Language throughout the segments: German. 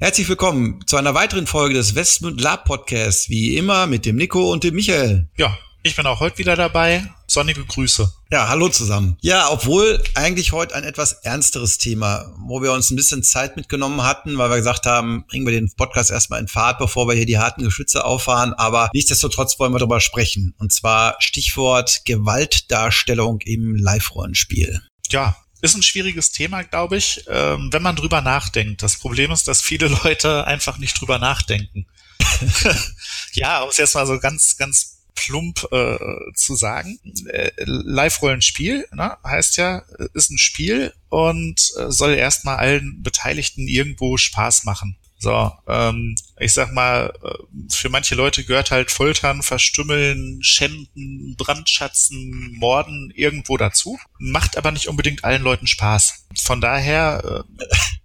Herzlich willkommen zu einer weiteren Folge des Westmund Lab Podcasts, wie immer mit dem Nico und dem Michael. Ja, ich bin auch heute wieder dabei. Sonnige Grüße. Ja, hallo zusammen. Ja, obwohl eigentlich heute ein etwas ernsteres Thema, wo wir uns ein bisschen Zeit mitgenommen hatten, weil wir gesagt haben, bringen wir den Podcast erstmal in Fahrt, bevor wir hier die harten Geschütze auffahren. Aber nichtsdestotrotz wollen wir darüber sprechen. Und zwar Stichwort Gewaltdarstellung im Live-Rollenspiel. Ja, ist ein schwieriges Thema, glaube ich, ähm, wenn man drüber nachdenkt. Das Problem ist, dass viele Leute einfach nicht drüber nachdenken. ja, um es jetzt mal so ganz, ganz plump äh, zu sagen. Äh, Live-Rollenspiel ne, heißt ja, ist ein Spiel und äh, soll erstmal allen Beteiligten irgendwo Spaß machen. So, ähm, ich sag mal, äh, für manche Leute gehört halt Foltern, Verstümmeln, Schänden, Brandschatzen, Morden irgendwo dazu. Macht aber nicht unbedingt allen Leuten Spaß. Von daher äh,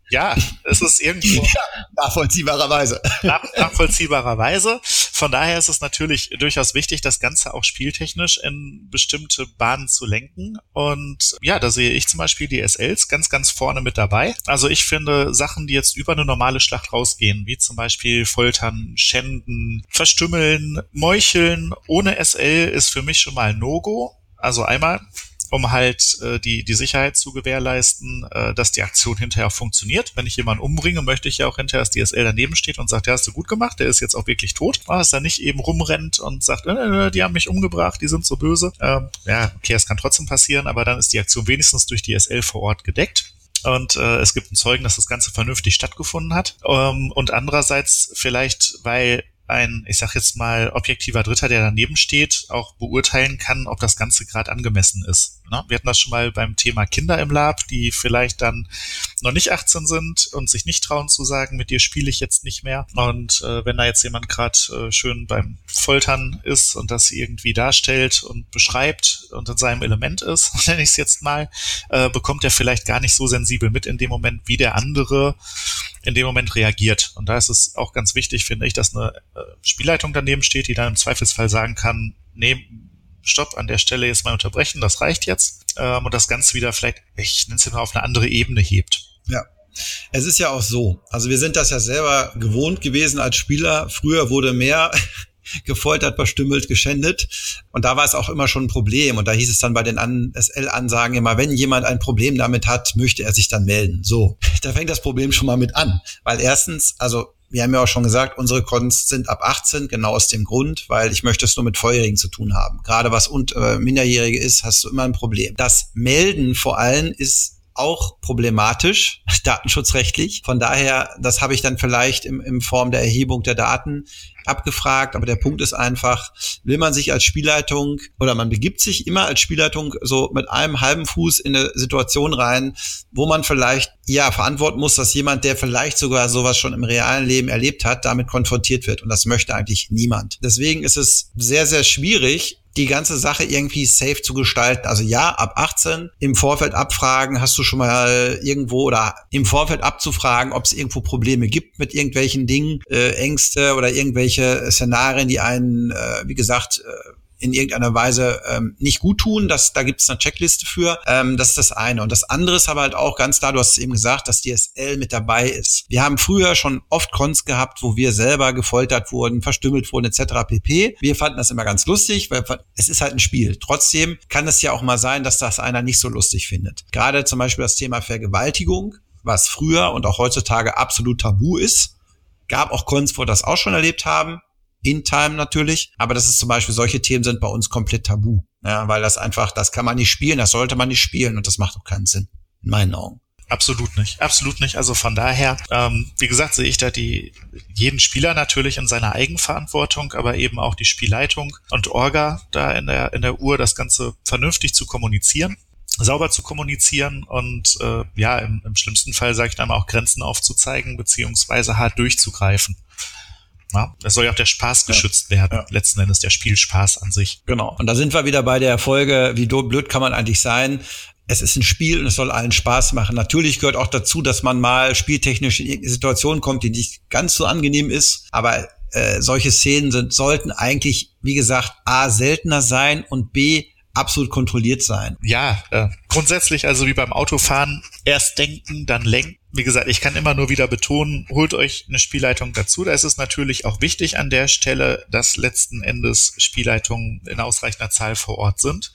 ja, es ist irgendwo ja, nachvollziehbarerweise. Nach, nachvollziehbarerweise. Von daher ist es natürlich durchaus wichtig, das Ganze auch spieltechnisch in bestimmte Bahnen zu lenken. Und ja, da sehe ich zum Beispiel die SLs ganz, ganz vorne mit dabei. Also ich finde Sachen, die jetzt über eine normale Schlacht rausgehen, wie zum Beispiel Foltern, Schänden, Verstümmeln, Meucheln ohne SL ist für mich schon mal No-Go. Also einmal um halt äh, die, die Sicherheit zu gewährleisten, äh, dass die Aktion hinterher funktioniert. Wenn ich jemanden umbringe, möchte ich ja auch hinterher, dass DSL daneben steht und sagt, ja, hast du gut gemacht, der ist jetzt auch wirklich tot. Aber dass er nicht eben rumrennt und sagt, äh, äh, die haben mich umgebracht, die sind so böse. Ähm, ja, okay, es kann trotzdem passieren, aber dann ist die Aktion wenigstens durch DSL vor Ort gedeckt und äh, es gibt einen Zeugen, dass das Ganze vernünftig stattgefunden hat. Ähm, und andererseits vielleicht, weil ein, ich sag jetzt mal, objektiver Dritter, der daneben steht, auch beurteilen kann, ob das Ganze gerade angemessen ist. Ne? Wir hatten das schon mal beim Thema Kinder im Lab, die vielleicht dann noch nicht 18 sind und sich nicht trauen zu sagen, mit dir spiele ich jetzt nicht mehr. Und äh, wenn da jetzt jemand gerade äh, schön beim Foltern ist und das irgendwie darstellt und beschreibt und in seinem Element ist, nenne ich es jetzt mal, äh, bekommt er vielleicht gar nicht so sensibel mit in dem Moment, wie der andere in dem Moment reagiert. Und da ist es auch ganz wichtig, finde ich, dass eine äh, Spielleitung daneben steht, die dann im Zweifelsfall sagen kann, nee, stopp, an der Stelle jetzt mal unterbrechen, das reicht jetzt. Ähm, und das Ganze wieder vielleicht, ich nenne es mal, auf eine andere Ebene hebt. Ja. Es ist ja auch so. Also wir sind das ja selber gewohnt gewesen als Spieler. Früher wurde mehr gefoltert, verstümmelt, geschändet. Und da war es auch immer schon ein Problem. Und da hieß es dann bei den SL-Ansagen immer, wenn jemand ein Problem damit hat, möchte er sich dann melden. So, da fängt das Problem schon mal mit an. Weil erstens, also wir haben ja auch schon gesagt, unsere Cons sind ab 18, genau aus dem Grund, weil ich möchte es nur mit Feuerigen zu tun haben. Gerade was und, äh, Minderjährige ist, hast du immer ein Problem. Das Melden vor allem ist auch problematisch, datenschutzrechtlich. Von daher, das habe ich dann vielleicht im, in Form der Erhebung der Daten abgefragt. Aber der Punkt ist einfach, will man sich als Spielleitung oder man begibt sich immer als Spielleitung so mit einem halben Fuß in eine Situation rein, wo man vielleicht ja verantworten muss, dass jemand, der vielleicht sogar sowas schon im realen Leben erlebt hat, damit konfrontiert wird. Und das möchte eigentlich niemand. Deswegen ist es sehr, sehr schwierig, die ganze Sache irgendwie safe zu gestalten. Also ja, ab 18 im Vorfeld abfragen, hast du schon mal irgendwo oder im Vorfeld abzufragen, ob es irgendwo Probleme gibt mit irgendwelchen Dingen, äh, Ängste oder irgendwelche Szenarien, die einen, äh, wie gesagt, äh, in irgendeiner Weise ähm, nicht gut tun. Das, da gibt es eine Checkliste für. Ähm, das ist das eine. Und das andere ist aber halt auch ganz klar, du hast es eben gesagt, dass DSL mit dabei ist. Wir haben früher schon oft Cons gehabt, wo wir selber gefoltert wurden, verstümmelt wurden etc. pp. Wir fanden das immer ganz lustig, weil es ist halt ein Spiel. Trotzdem kann es ja auch mal sein, dass das einer nicht so lustig findet. Gerade zum Beispiel das Thema Vergewaltigung, was früher und auch heutzutage absolut tabu ist. Gab auch Cons, wo das auch schon erlebt haben in Time natürlich. Aber das ist zum Beispiel, solche Themen sind bei uns komplett tabu. Ja, weil das einfach, das kann man nicht spielen, das sollte man nicht spielen und das macht auch keinen Sinn. In meinen Augen. Absolut nicht, absolut nicht. Also von daher, ähm, wie gesagt, sehe ich da die jeden Spieler natürlich in seiner Eigenverantwortung, aber eben auch die Spielleitung und Orga da in der in der Uhr das Ganze vernünftig zu kommunizieren sauber zu kommunizieren und äh, ja, im, im schlimmsten Fall, sage ich dann auch, Grenzen aufzuzeigen, beziehungsweise hart durchzugreifen. Ja, es soll ja auch der Spaß geschützt ja. werden, ja. letzten Endes der Spielspaß an sich. Genau. Und da sind wir wieder bei der Folge, wie blöd kann man eigentlich sein? Es ist ein Spiel und es soll allen Spaß machen. Natürlich gehört auch dazu, dass man mal spieltechnisch in irgendeine Situation kommt, die nicht ganz so angenehm ist. Aber äh, solche Szenen sind, sollten eigentlich, wie gesagt, A, seltener sein und B, absolut kontrolliert sein. Ja, äh, grundsätzlich also wie beim Autofahren, erst denken, dann lenken. Wie gesagt, ich kann immer nur wieder betonen, holt euch eine Spielleitung dazu. Da ist es natürlich auch wichtig an der Stelle, dass letzten Endes Spielleitungen in ausreichender Zahl vor Ort sind.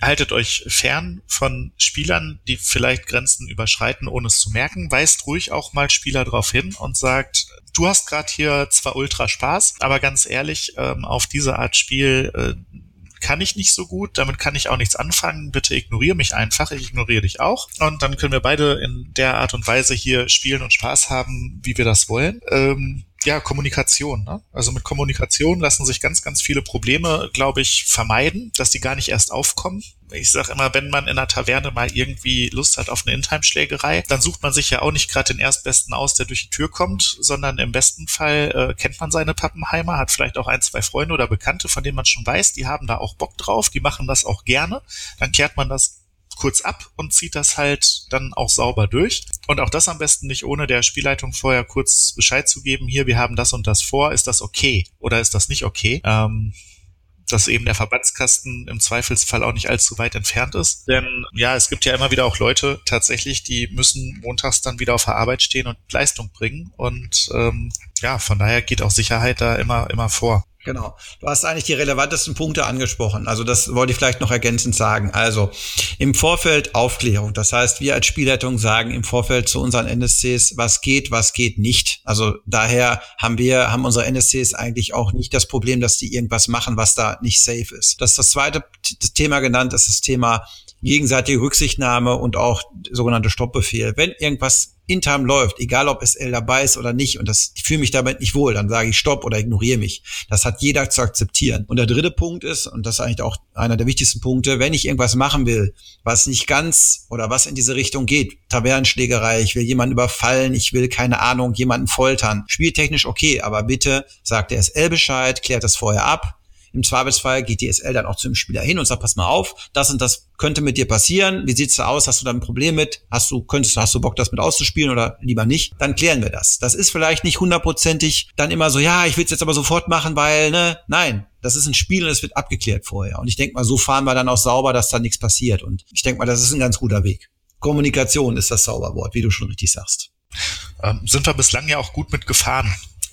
Haltet euch fern von Spielern, die vielleicht Grenzen überschreiten, ohne es zu merken. Weist ruhig auch mal Spieler darauf hin und sagt, du hast gerade hier zwar ultra Spaß, aber ganz ehrlich, ähm, auf diese Art Spiel äh, kann ich nicht so gut, damit kann ich auch nichts anfangen, bitte ignoriere mich einfach, ich ignoriere dich auch. Und dann können wir beide in der Art und Weise hier spielen und Spaß haben, wie wir das wollen. Ähm, ja, Kommunikation. Ne? Also mit Kommunikation lassen sich ganz, ganz viele Probleme, glaube ich, vermeiden, dass die gar nicht erst aufkommen. Ich sage immer, wenn man in einer Taverne mal irgendwie Lust hat auf eine Intime-Schlägerei, dann sucht man sich ja auch nicht gerade den Erstbesten aus, der durch die Tür kommt, sondern im besten Fall äh, kennt man seine Pappenheimer, hat vielleicht auch ein, zwei Freunde oder Bekannte, von denen man schon weiß, die haben da auch Bock drauf, die machen das auch gerne. Dann klärt man das kurz ab und zieht das halt dann auch sauber durch. Und auch das am besten nicht ohne der Spielleitung vorher kurz Bescheid zu geben, hier, wir haben das und das vor, ist das okay oder ist das nicht okay? Ähm, dass eben der Verbandskasten im Zweifelsfall auch nicht allzu weit entfernt ist. Denn ja, es gibt ja immer wieder auch Leute tatsächlich, die müssen montags dann wieder auf der Arbeit stehen und Leistung bringen. Und ähm, ja, von daher geht auch Sicherheit da immer, immer vor. Genau. Du hast eigentlich die relevantesten Punkte angesprochen. Also das wollte ich vielleicht noch ergänzend sagen. Also im Vorfeld Aufklärung. Das heißt, wir als Spielleitung sagen im Vorfeld zu unseren NSCs, was geht, was geht nicht. Also daher haben wir, haben unsere NSCs eigentlich auch nicht das Problem, dass die irgendwas machen, was da nicht safe ist. Das ist das zweite Thema genannt, das ist das Thema gegenseitige Rücksichtnahme und auch sogenannte Stoppbefehl. Wenn irgendwas intern läuft, egal ob SL dabei ist oder nicht, und das, ich fühle mich damit nicht wohl, dann sage ich Stopp oder ignoriere mich. Das hat jeder zu akzeptieren. Und der dritte Punkt ist, und das ist eigentlich auch einer der wichtigsten Punkte, wenn ich irgendwas machen will, was nicht ganz oder was in diese Richtung geht, Tavernenschlägerei, ich will jemanden überfallen, ich will, keine Ahnung, jemanden foltern, spieltechnisch okay, aber bitte sagt der SL Bescheid, klärt das vorher ab, im Zweifelsfall geht die SL dann auch zu dem Spieler hin und sagt, pass mal auf, das und das könnte mit dir passieren. Wie sieht's da aus? Hast du da ein Problem mit? Hast du, könntest, hast du Bock, das mit auszuspielen oder lieber nicht? Dann klären wir das. Das ist vielleicht nicht hundertprozentig dann immer so, ja, ich will es jetzt aber sofort machen, weil, ne, nein, das ist ein Spiel und es wird abgeklärt vorher. Und ich denke mal, so fahren wir dann auch sauber, dass da nichts passiert. Und ich denke mal, das ist ein ganz guter Weg. Kommunikation ist das Zauberwort, wie du schon richtig sagst. Ähm, sind wir bislang ja auch gut mit gefahren.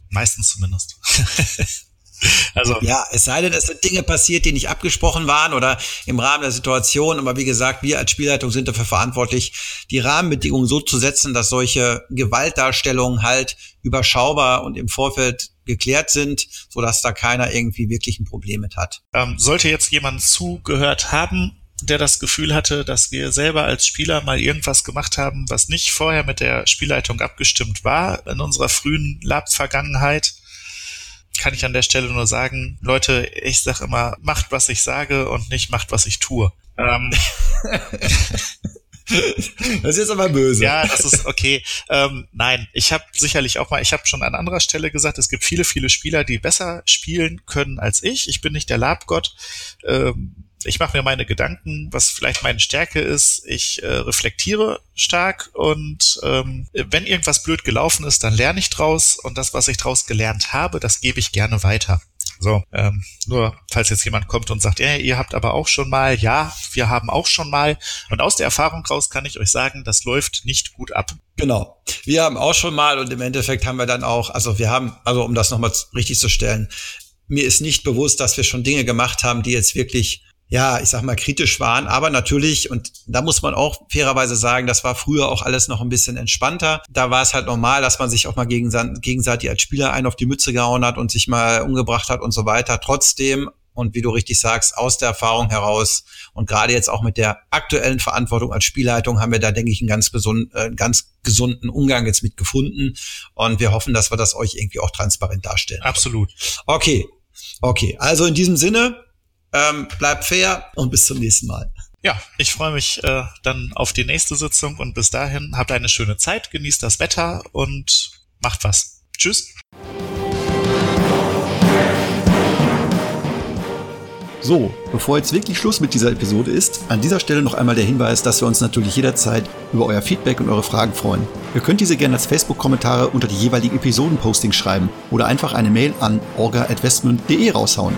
Meistens zumindest. Also ja, es sei denn, es sind Dinge passiert, die nicht abgesprochen waren oder im Rahmen der Situation. Aber wie gesagt, wir als Spielleitung sind dafür verantwortlich, die Rahmenbedingungen so zu setzen, dass solche Gewaltdarstellungen halt überschaubar und im Vorfeld geklärt sind, so dass da keiner irgendwie wirklich ein Problem mit hat. Ähm, sollte jetzt jemand zugehört haben, der das Gefühl hatte, dass wir selber als Spieler mal irgendwas gemacht haben, was nicht vorher mit der Spielleitung abgestimmt war in unserer frühen Lab-Vergangenheit, kann ich an der Stelle nur sagen, Leute, ich sag immer, macht, was ich sage und nicht macht, was ich tue. Ähm, das ist jetzt aber böse. Ja, das ist okay. Ähm, nein, ich habe sicherlich auch mal, ich habe schon an anderer Stelle gesagt, es gibt viele, viele Spieler, die besser spielen können als ich. Ich bin nicht der Labgott. Ähm, ich mache mir meine Gedanken, was vielleicht meine Stärke ist. Ich äh, reflektiere stark und ähm, wenn irgendwas blöd gelaufen ist, dann lerne ich draus und das, was ich draus gelernt habe, das gebe ich gerne weiter. So, ähm, nur falls jetzt jemand kommt und sagt, ja, ihr habt aber auch schon mal, ja, wir haben auch schon mal. Und aus der Erfahrung raus kann ich euch sagen, das läuft nicht gut ab. Genau. Wir haben auch schon mal und im Endeffekt haben wir dann auch, also wir haben, also um das nochmal richtig zu stellen, mir ist nicht bewusst, dass wir schon Dinge gemacht haben, die jetzt wirklich ja, ich sag mal, kritisch waren. Aber natürlich, und da muss man auch fairerweise sagen, das war früher auch alles noch ein bisschen entspannter. Da war es halt normal, dass man sich auch mal gegenseitig als Spieler einen auf die Mütze gehauen hat und sich mal umgebracht hat und so weiter. Trotzdem, und wie du richtig sagst, aus der Erfahrung heraus und gerade jetzt auch mit der aktuellen Verantwortung als Spielleitung haben wir da, denke ich, einen ganz, gesund, äh, ganz gesunden Umgang jetzt mit gefunden. Und wir hoffen, dass wir das euch irgendwie auch transparent darstellen. Absolut. Okay. Okay. Also in diesem Sinne, ähm, bleibt fair und bis zum nächsten Mal. Ja, ich freue mich äh, dann auf die nächste Sitzung und bis dahin habt eine schöne Zeit, genießt das Wetter und macht was. Tschüss. So, bevor jetzt wirklich Schluss mit dieser Episode ist, an dieser Stelle noch einmal der Hinweis, dass wir uns natürlich jederzeit über euer Feedback und eure Fragen freuen. Ihr könnt diese gerne als Facebook-Kommentare unter die jeweiligen Episoden-Postings schreiben oder einfach eine Mail an orga.westmund.de raushauen.